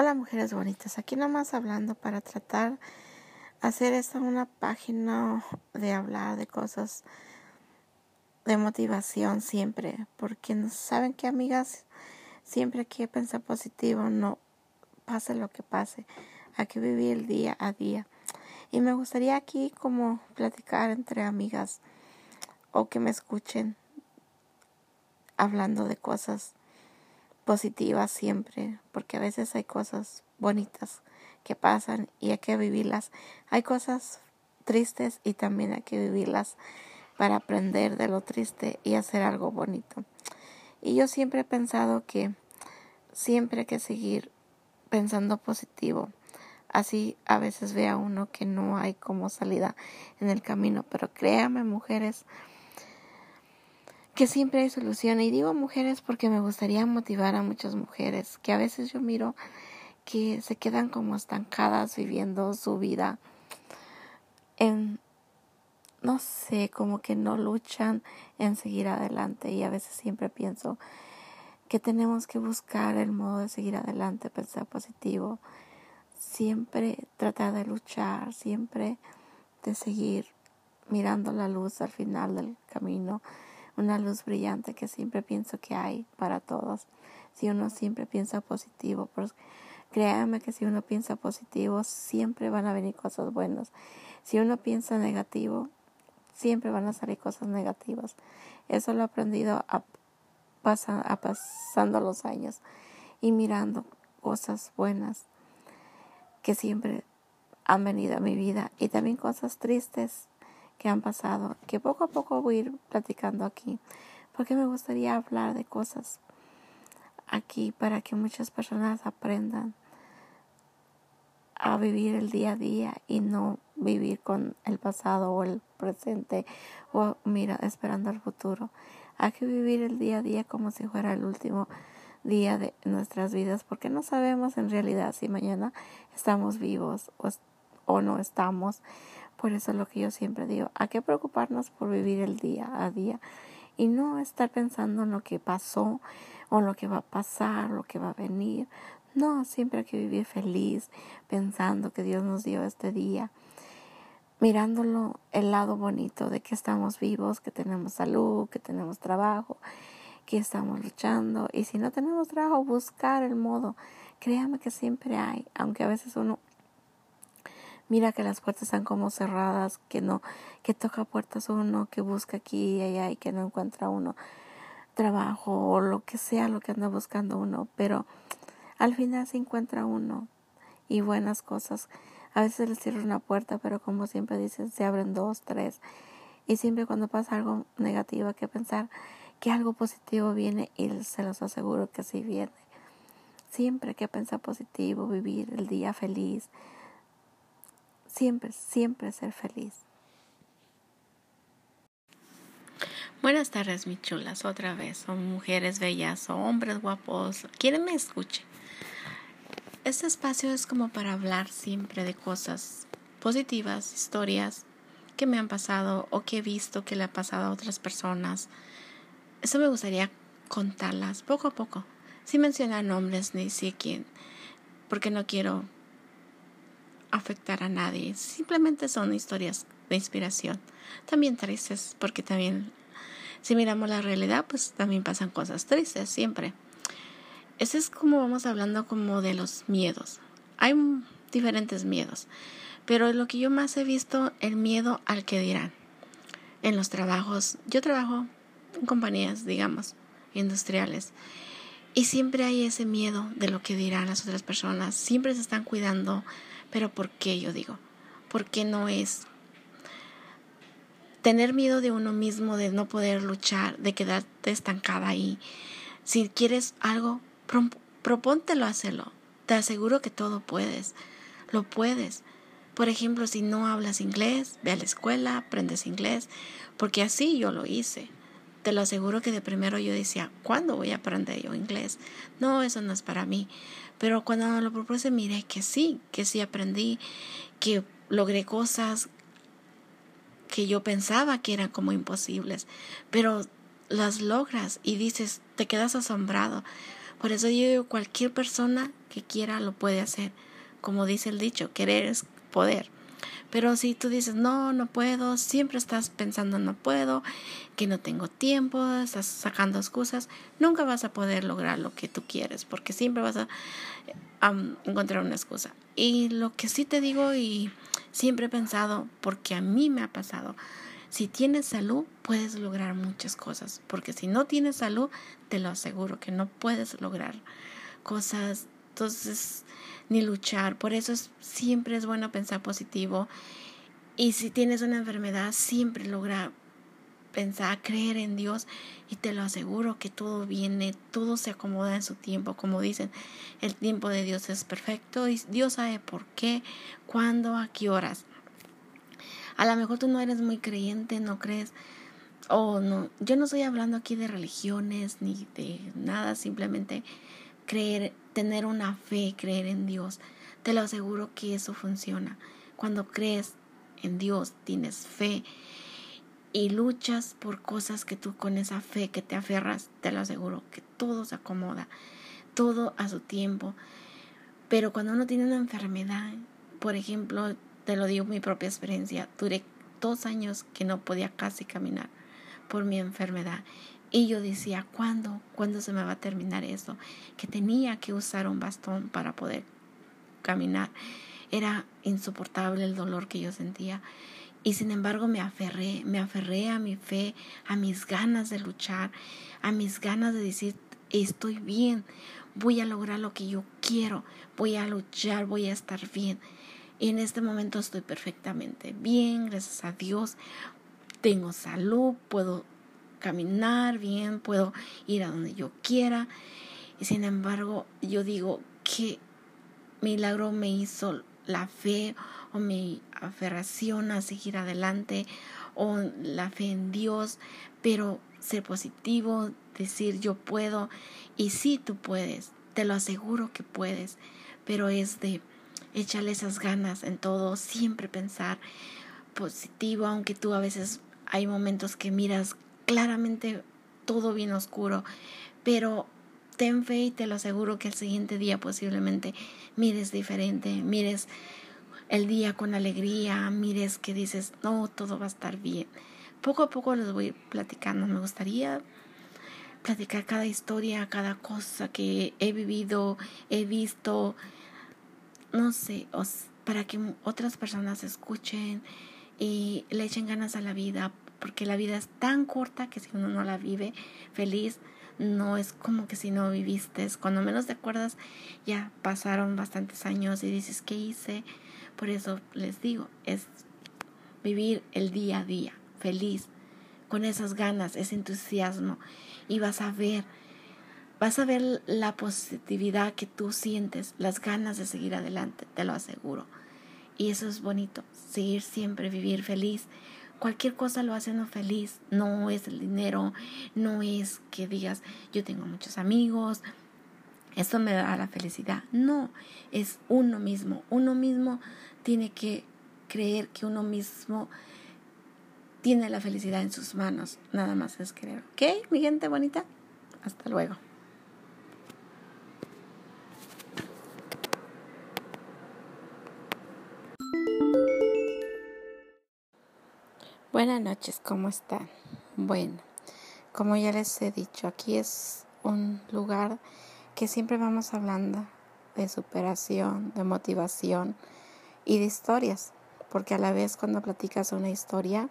Hola mujeres bonitas, aquí nomás hablando para tratar hacer esta una página de hablar de cosas de motivación siempre, porque saben que amigas, siempre hay que pensar positivo, no pase lo que pase, hay que vivir el día a día. Y me gustaría aquí como platicar entre amigas o que me escuchen hablando de cosas positivas siempre, porque a veces hay cosas bonitas que pasan y hay que vivirlas. Hay cosas tristes y también hay que vivirlas para aprender de lo triste y hacer algo bonito. Y yo siempre he pensado que siempre hay que seguir pensando positivo. Así a veces ve a uno que no hay como salida en el camino, pero créame mujeres, que siempre hay solución. Y digo mujeres porque me gustaría motivar a muchas mujeres que a veces yo miro que se quedan como estancadas viviendo su vida en, no sé, como que no luchan en seguir adelante. Y a veces siempre pienso que tenemos que buscar el modo de seguir adelante, pensar positivo, siempre tratar de luchar, siempre de seguir mirando la luz al final del camino una luz brillante que siempre pienso que hay para todos. Si uno siempre piensa positivo, pues créanme que si uno piensa positivo, siempre van a venir cosas buenas. Si uno piensa negativo, siempre van a salir cosas negativas. Eso lo he aprendido pasando los años y mirando cosas buenas que siempre han venido a mi vida y también cosas tristes que han pasado, que poco a poco voy a ir platicando aquí, porque me gustaría hablar de cosas aquí para que muchas personas aprendan a vivir el día a día y no vivir con el pasado o el presente o mira esperando el futuro. Hay que vivir el día a día como si fuera el último día de nuestras vidas porque no sabemos en realidad si mañana estamos vivos o, o no estamos. Por eso es lo que yo siempre digo, hay que preocuparnos por vivir el día a día y no estar pensando en lo que pasó o lo que va a pasar, lo que va a venir. No, siempre hay que vivir feliz, pensando que Dios nos dio este día, mirándolo el lado bonito de que estamos vivos, que tenemos salud, que tenemos trabajo, que estamos luchando. Y si no tenemos trabajo, buscar el modo. Créame que siempre hay, aunque a veces uno mira que las puertas están como cerradas, que no, que toca puertas uno, que busca aquí y allá y que no encuentra uno trabajo o lo que sea lo que anda buscando uno, pero al final se encuentra uno y buenas cosas. A veces le cierra una puerta, pero como siempre dicen, se abren dos, tres. Y siempre cuando pasa algo negativo hay que pensar que algo positivo viene y se los aseguro que sí viene. Siempre hay que pensar positivo, vivir el día feliz, siempre, siempre ser feliz. Buenas tardes, mis chulas, otra vez. Son mujeres bellas o hombres guapos. Quieren me escuchen. Este espacio es como para hablar siempre de cosas positivas, historias que me han pasado o que he visto que le ha pasado a otras personas. Eso me gustaría contarlas poco a poco, sin mencionar nombres ni si quién, porque no quiero afectar a nadie. Simplemente son historias de inspiración. También tristes, porque también, si miramos la realidad, pues también pasan cosas tristes, siempre. Ese es como vamos hablando como de los miedos. Hay diferentes miedos, pero lo que yo más he visto, el miedo al que dirán. En los trabajos, yo trabajo en compañías, digamos, industriales. Y siempre hay ese miedo de lo que dirán las otras personas. Siempre se están cuidando pero ¿por qué yo digo? ¿Por qué no es tener miedo de uno mismo, de no poder luchar, de quedarte estancada ahí? Si quieres algo, propóntelo hacerlo. Te aseguro que todo puedes. Lo puedes. Por ejemplo, si no hablas inglés, ve a la escuela, aprendes inglés, porque así yo lo hice. Te lo aseguro que de primero yo decía, ¿cuándo voy a aprender yo inglés? No, eso no es para mí. Pero cuando lo propuse, miré que sí, que sí aprendí, que logré cosas que yo pensaba que eran como imposibles, pero las logras y dices, te quedas asombrado. Por eso yo digo, cualquier persona que quiera lo puede hacer. Como dice el dicho, querer es poder. Pero si tú dices, no, no puedo, siempre estás pensando, no puedo, que no tengo tiempo, estás sacando excusas, nunca vas a poder lograr lo que tú quieres, porque siempre vas a encontrar una excusa. Y lo que sí te digo y siempre he pensado, porque a mí me ha pasado, si tienes salud, puedes lograr muchas cosas, porque si no tienes salud, te lo aseguro que no puedes lograr cosas. Entonces, ni luchar. Por eso siempre es bueno pensar positivo. Y si tienes una enfermedad, siempre logra pensar, creer en Dios y te lo aseguro que todo viene, todo se acomoda en su tiempo. Como dicen, el tiempo de Dios es perfecto y Dios sabe por qué, cuándo, a qué horas. A lo mejor tú no eres muy creyente, no crees, o no. Yo no estoy hablando aquí de religiones ni de nada, simplemente creer, tener una fe, creer en Dios. Te lo aseguro que eso funciona. Cuando crees en Dios, tienes fe y luchas por cosas que tú con esa fe que te aferras, te lo aseguro que todo se acomoda, todo a su tiempo. Pero cuando uno tiene una enfermedad, por ejemplo, te lo digo mi propia experiencia, duré dos años que no podía casi caminar por mi enfermedad y yo decía, ¿cuándo? ¿Cuándo se me va a terminar eso? Que tenía que usar un bastón para poder caminar. Era insoportable el dolor que yo sentía. Y sin embargo me aferré, me aferré a mi fe, a mis ganas de luchar, a mis ganas de decir, estoy bien, voy a lograr lo que yo quiero, voy a luchar, voy a estar bien. Y en este momento estoy perfectamente bien, gracias a Dios. Tengo salud, puedo caminar bien, puedo ir a donde yo quiera. Y sin embargo, yo digo, ¿qué milagro me hizo la fe o mi aferración a seguir adelante o la fe en Dios? Pero ser positivo, decir yo puedo y sí tú puedes, te lo aseguro que puedes, pero es de echarle esas ganas en todo, siempre pensar positivo, aunque tú a veces hay momentos que miras claramente todo bien oscuro, pero ten fe y te lo aseguro que el siguiente día posiblemente mires diferente, mires el día con alegría, mires que dices, no, todo va a estar bien. Poco a poco les voy platicando, me gustaría platicar cada historia, cada cosa que he vivido, he visto, no sé, para que otras personas escuchen y le echen ganas a la vida, porque la vida es tan corta que si uno no la vive feliz, no es como que si no viviste, cuando menos te acuerdas, ya pasaron bastantes años y dices, ¿qué hice? Por eso les digo, es vivir el día a día, feliz, con esas ganas, ese entusiasmo, y vas a ver, vas a ver la positividad que tú sientes, las ganas de seguir adelante, te lo aseguro. Y eso es bonito, seguir siempre, vivir feliz, Cualquier cosa lo hace uno feliz. No es el dinero, no es que digas yo tengo muchos amigos, eso me da la felicidad. No, es uno mismo. Uno mismo tiene que creer que uno mismo tiene la felicidad en sus manos. Nada más es creer. ¿Ok, mi gente bonita? Hasta luego. Buenas noches, ¿cómo están? Bueno, como ya les he dicho, aquí es un lugar que siempre vamos hablando de superación, de motivación y de historias, porque a la vez cuando platicas una historia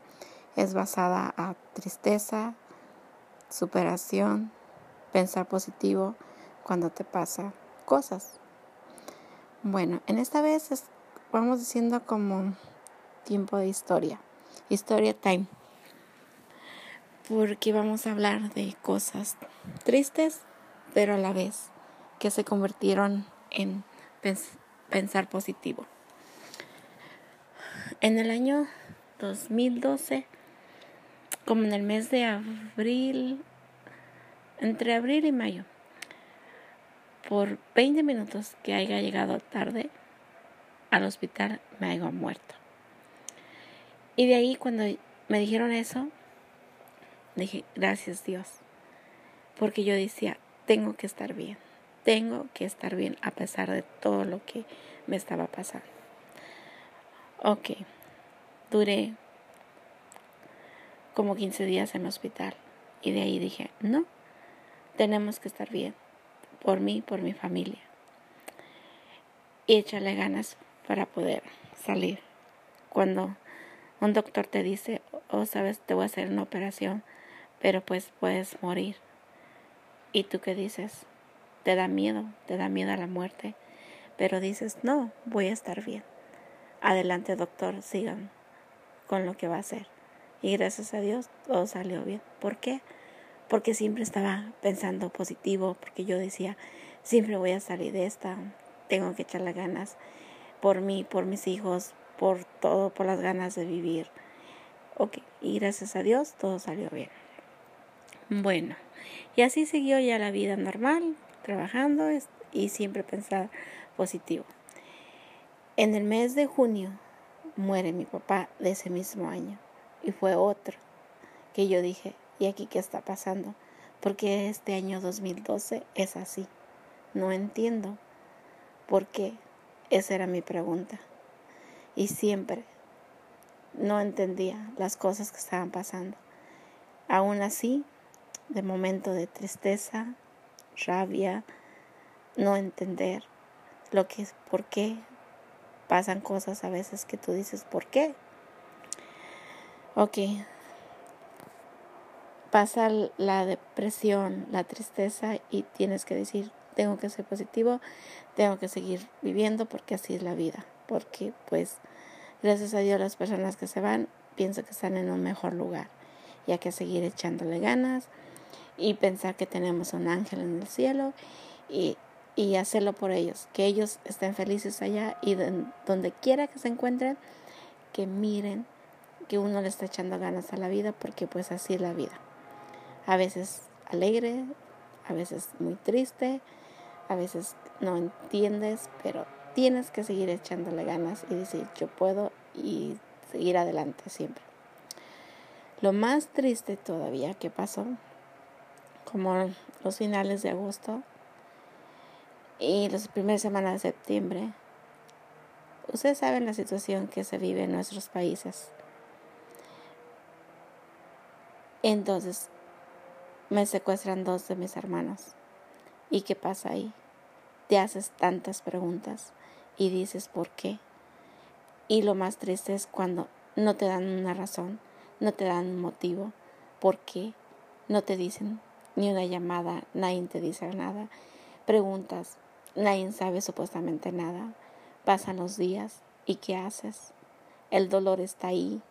es basada a tristeza, superación, pensar positivo cuando te pasa cosas. Bueno, en esta vez vamos diciendo como tiempo de historia. Historia Time. Porque vamos a hablar de cosas tristes, pero a la vez que se convirtieron en pensar positivo. En el año 2012, como en el mes de abril, entre abril y mayo, por 20 minutos que haya llegado tarde al hospital, me haya muerto. Y de ahí cuando me dijeron eso, dije, gracias Dios, porque yo decía, tengo que estar bien, tengo que estar bien a pesar de todo lo que me estaba pasando. Ok, duré como 15 días en el hospital y de ahí dije, no, tenemos que estar bien, por mí, por mi familia. Y échale ganas para poder salir. Cuando un doctor te dice, oh, sabes, te voy a hacer una operación, pero pues puedes morir. ¿Y tú qué dices? Te da miedo, te da miedo a la muerte, pero dices, no, voy a estar bien. Adelante, doctor, sigan con lo que va a hacer. Y gracias a Dios todo salió bien. ¿Por qué? Porque siempre estaba pensando positivo, porque yo decía, siempre voy a salir de esta, tengo que echarle ganas por mí, por mis hijos, por todo, por las ganas de vivir. Ok, y gracias a Dios todo salió bien. Bueno, y así siguió ya la vida normal, trabajando y siempre pensar positivo. En el mes de junio muere mi papá de ese mismo año y fue otro que yo dije, ¿y aquí qué está pasando? Porque este año 2012 es así. No entiendo por qué. Esa era mi pregunta. Y siempre no entendía las cosas que estaban pasando. Aún así, de momento de tristeza, rabia, no entender lo que es, por qué pasan cosas a veces que tú dices, ¿por qué? Ok. Pasa la depresión, la tristeza y tienes que decir, tengo que ser positivo, tengo que seguir viviendo porque así es la vida. Porque pues gracias a Dios las personas que se van pienso que están en un mejor lugar y hay que seguir echándole ganas y pensar que tenemos un ángel en el cielo y, y hacerlo por ellos, que ellos estén felices allá y donde quiera que se encuentren, que miren que uno le está echando ganas a la vida porque pues así es la vida. A veces alegre, a veces muy triste, a veces no entiendes, pero tienes que seguir echándole ganas y decir yo puedo y seguir adelante siempre. Lo más triste todavía que pasó como los finales de agosto y las primeras semanas de septiembre. Ustedes saben la situación que se vive en nuestros países. Entonces, me secuestran dos de mis hermanos. ¿Y qué pasa ahí? Te haces tantas preguntas y dices por qué. Y lo más triste es cuando no te dan una razón, no te dan un motivo, por qué, no te dicen ni una llamada, nadie te dice nada. Preguntas, nadie sabe supuestamente nada. Pasan los días y ¿qué haces? El dolor está ahí,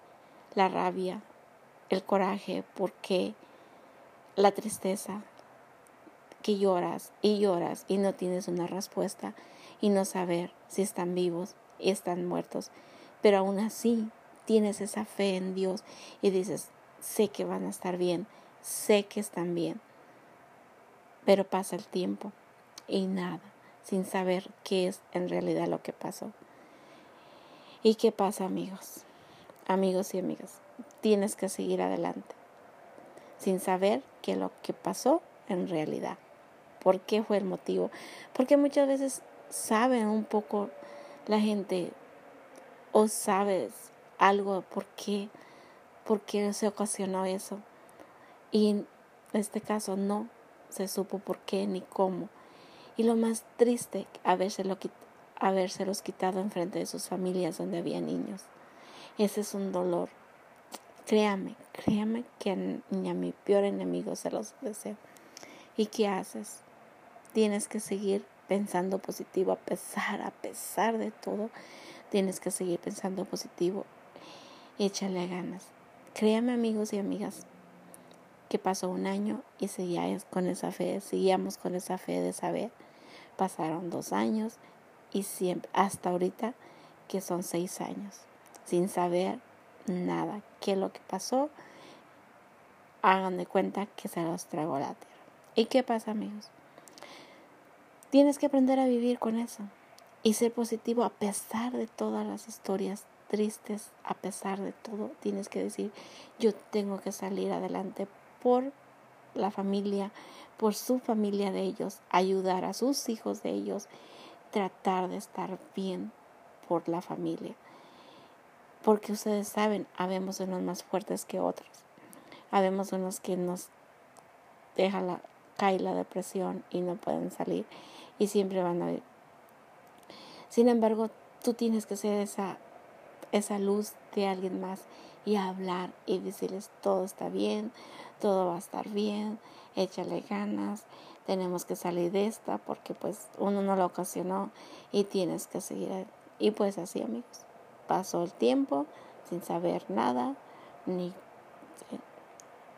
la rabia, el coraje, ¿por qué? La tristeza, que lloras y lloras y no tienes una respuesta y no saber si están vivos y están muertos. Pero aún así tienes esa fe en Dios y dices, sé que van a estar bien, sé que están bien. Pero pasa el tiempo y nada, sin saber qué es en realidad lo que pasó. ¿Y qué pasa amigos? Amigos y amigas, tienes que seguir adelante, sin saber qué es lo que pasó en realidad. ¿Por qué fue el motivo? Porque muchas veces saben un poco la gente o sabes algo por qué, por qué se ocasionó eso. Y en este caso no, se supo por qué ni cómo. Y lo más triste, habérselo, habérselos quitado enfrente de sus familias donde había niños. Ese es un dolor. Créame, créame que ni a mi peor enemigo se los deseo. ¿Y qué haces? Tienes que seguir pensando positivo a pesar, a pesar de todo. Tienes que seguir pensando positivo. Échale ganas. Créame amigos y amigas, que pasó un año y seguíamos con esa fe, seguíamos con esa fe de saber. Pasaron dos años y siempre, hasta ahorita que son seis años, sin saber nada. ¿Qué es lo que pasó? Hagan de cuenta que se los tragó la tierra. ¿Y qué pasa, amigos? Tienes que aprender a vivir con eso y ser positivo a pesar de todas las historias tristes, a pesar de todo. Tienes que decir, yo tengo que salir adelante por la familia, por su familia de ellos, ayudar a sus hijos de ellos, tratar de estar bien por la familia. Porque ustedes saben, habemos unos más fuertes que otros. Habemos unos que nos deja la, cae la depresión y no pueden salir y siempre van a. Sin embargo, tú tienes que ser esa, esa luz de alguien más y hablar y decirles todo está bien, todo va a estar bien, échale ganas, tenemos que salir de esta porque pues uno no lo ocasionó y tienes que seguir. Y pues así amigos, pasó el tiempo sin saber nada, ni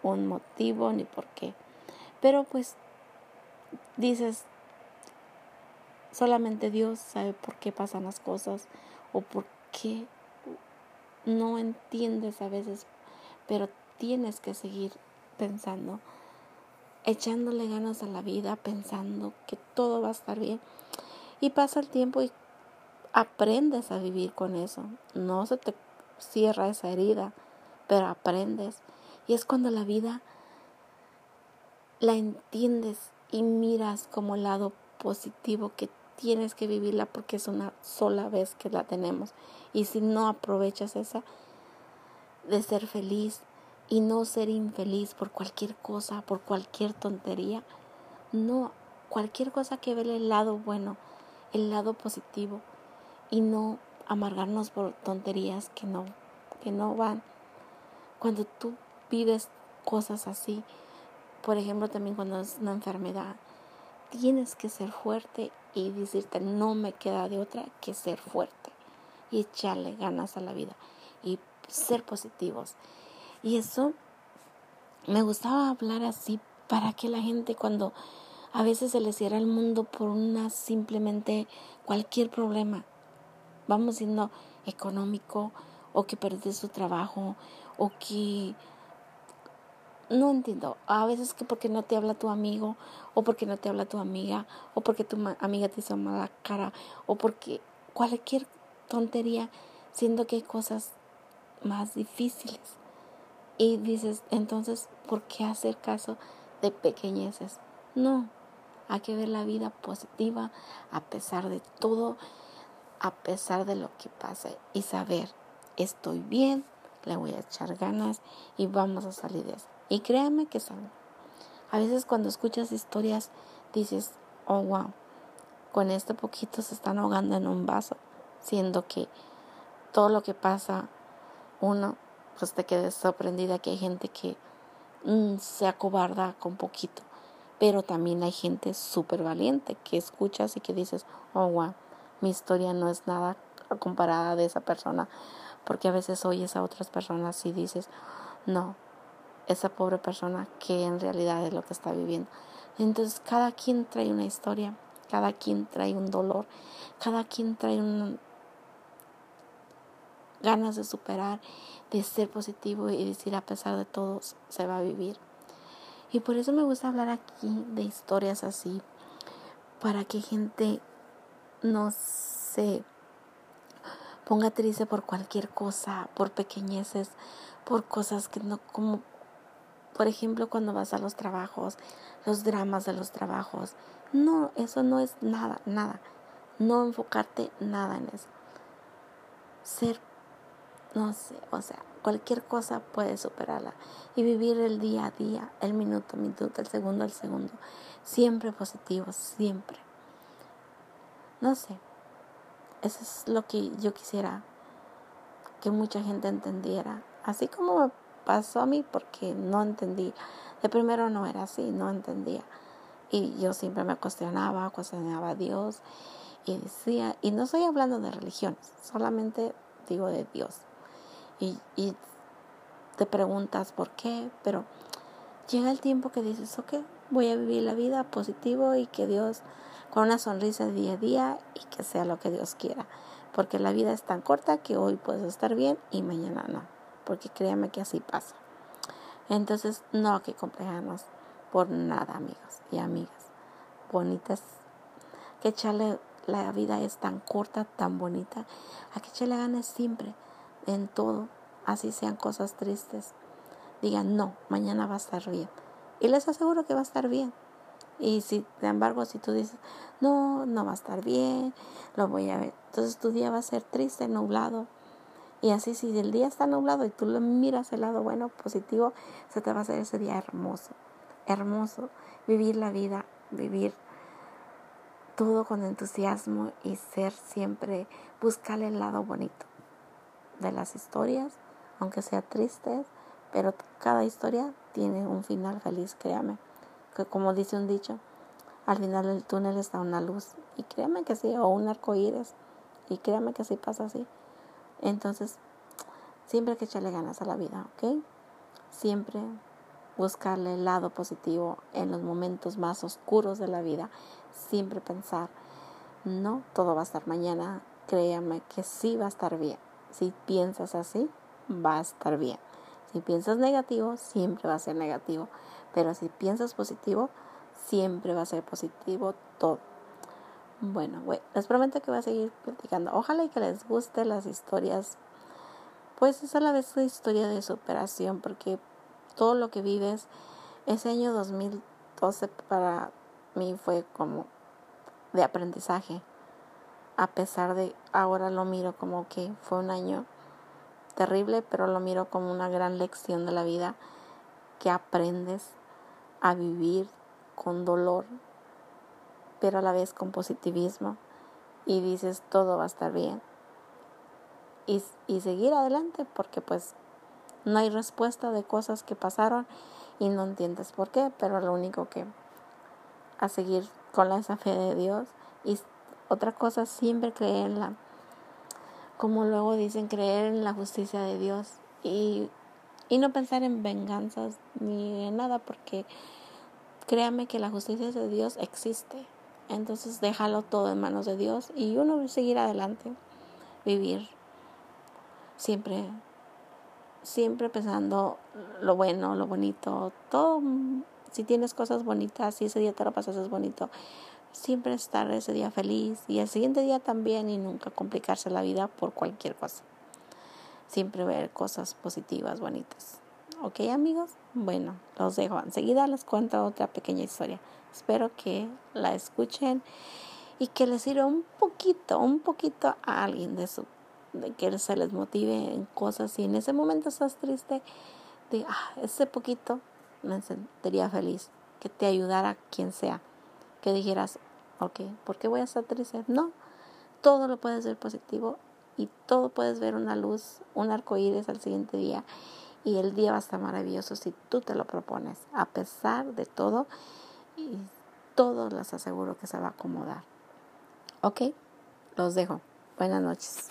un motivo, ni por qué. Pero pues dices, solamente Dios sabe por qué pasan las cosas o por qué no entiendes a veces, pero tienes que seguir pensando, echándole ganas a la vida, pensando que todo va a estar bien. Y pasa el tiempo y aprendes a vivir con eso. No se te cierra esa herida, pero aprendes. Y es cuando la vida la entiendes y miras como lado positivo que tienes que vivirla porque es una sola vez que la tenemos. Y si no aprovechas esa de ser feliz y no ser infeliz por cualquier cosa, por cualquier tontería, no, cualquier cosa que ve el lado bueno, el lado positivo y no amargarnos por tonterías que no, que no van. Cuando tú vives cosas así, por ejemplo, también cuando es una enfermedad, tienes que ser fuerte y decirte, no me queda de otra que ser fuerte y echarle ganas a la vida y ser positivos. Y eso me gustaba hablar así para que la gente cuando a veces se le cierra el mundo por una simplemente cualquier problema, vamos diciendo económico o que perdiste su trabajo o que no entiendo. A veces que porque no te habla tu amigo, o porque no te habla tu amiga, o porque tu amiga te hizo mala cara, o porque cualquier tontería, siendo que hay cosas más difíciles. Y dices, entonces, ¿por qué hacer caso de pequeñeces? No, hay que ver la vida positiva a pesar de todo, a pesar de lo que pase y saber, estoy bien, le voy a echar ganas y vamos a salir de eso. Y créanme que son. A veces cuando escuchas historias dices, oh wow, con este poquito se están ahogando en un vaso, siendo que todo lo que pasa, uno, pues te quedes sorprendida que hay gente que mm, se acobarda con poquito, pero también hay gente súper valiente que escuchas y que dices, oh wow, mi historia no es nada comparada de esa persona, porque a veces oyes a otras personas y dices, no, esa pobre persona que en realidad es lo que está viviendo. Entonces cada quien trae una historia, cada quien trae un dolor, cada quien trae un, ganas de superar, de ser positivo y decir a pesar de todo se va a vivir. Y por eso me gusta hablar aquí de historias así, para que gente no se ponga triste por cualquier cosa, por pequeñeces, por cosas que no como por ejemplo, cuando vas a los trabajos, los dramas de los trabajos. No, eso no es nada, nada. No enfocarte nada en eso. Ser, no sé, o sea, cualquier cosa puedes superarla. Y vivir el día a día, el minuto a minuto, el segundo al segundo. Siempre positivo, siempre. No sé. Eso es lo que yo quisiera que mucha gente entendiera. Así como pasó a mí porque no entendí. De primero no era así, no entendía. Y yo siempre me cuestionaba, cuestionaba a Dios y decía, y no estoy hablando de religiones, solamente digo de Dios. Y, y te preguntas por qué, pero llega el tiempo que dices, ok, voy a vivir la vida positivo y que Dios, con una sonrisa día a día y que sea lo que Dios quiera. Porque la vida es tan corta que hoy puedes estar bien y mañana no porque créanme que así pasa. Entonces, no que complejarnos por nada, amigos y amigas. Bonitas. Que echarle, la vida es tan corta, tan bonita. Hay que echarle ganas siempre, en todo. Así sean cosas tristes. Digan, no, mañana va a estar bien. Y les aseguro que va a estar bien. Y si, sin embargo, si tú dices, no, no va a estar bien, lo voy a ver, entonces tu día va a ser triste, nublado. Y así, si el día está nublado y tú lo miras el lado bueno, positivo, se te va a hacer ese día hermoso. Hermoso. Vivir la vida, vivir todo con entusiasmo y ser siempre, buscar el lado bonito de las historias, aunque sea triste, pero cada historia tiene un final feliz, créame. Que como dice un dicho, al final del túnel está una luz. Y créame que sí, o un arco iris. Y créame que sí pasa así. Entonces, siempre hay que echarle ganas a la vida, ¿ok? Siempre buscarle el lado positivo en los momentos más oscuros de la vida. Siempre pensar, no, todo va a estar mañana. Créame que sí va a estar bien. Si piensas así, va a estar bien. Si piensas negativo, siempre va a ser negativo. Pero si piensas positivo, siempre va a ser positivo todo. Bueno, les prometo que voy a seguir platicando. Ojalá y que les guste las historias. Pues es a la vez una historia de superación, porque todo lo que vives, ese año 2012 para mí fue como de aprendizaje. A pesar de ahora lo miro como que fue un año terrible, pero lo miro como una gran lección de la vida que aprendes a vivir con dolor, pero a la vez con positivismo y dices todo va a estar bien. Y, y seguir adelante porque pues no hay respuesta de cosas que pasaron y no entiendes por qué, pero lo único que a seguir con la, esa fe de Dios y otra cosa siempre creer en la como luego dicen creer en la justicia de Dios y, y no pensar en venganzas ni en nada porque créame que la justicia de Dios existe. Entonces déjalo todo en manos de Dios y uno seguir adelante, vivir siempre, siempre pensando lo bueno, lo bonito, todo. Si tienes cosas bonitas, si ese día te lo pasas es bonito, siempre estar ese día feliz y el siguiente día también y nunca complicarse la vida por cualquier cosa. Siempre ver cosas positivas, bonitas. ¿Ok amigos? Bueno, los dejo. Enseguida les cuento otra pequeña historia. Espero que la escuchen y que les sirva un poquito, un poquito a alguien de su, que se les motive en cosas. Si en ese momento estás triste, de ah, ese poquito me sentiría feliz. Que te ayudara quien sea. Que dijeras, ok, ¿por qué voy a estar triste? No, todo lo puedes ver positivo y todo puedes ver una luz, un arco iris al siguiente día y el día va a estar maravilloso si tú te lo propones. A pesar de todo, y todo les aseguro que se va a acomodar. ¿Ok? Los dejo. Buenas noches.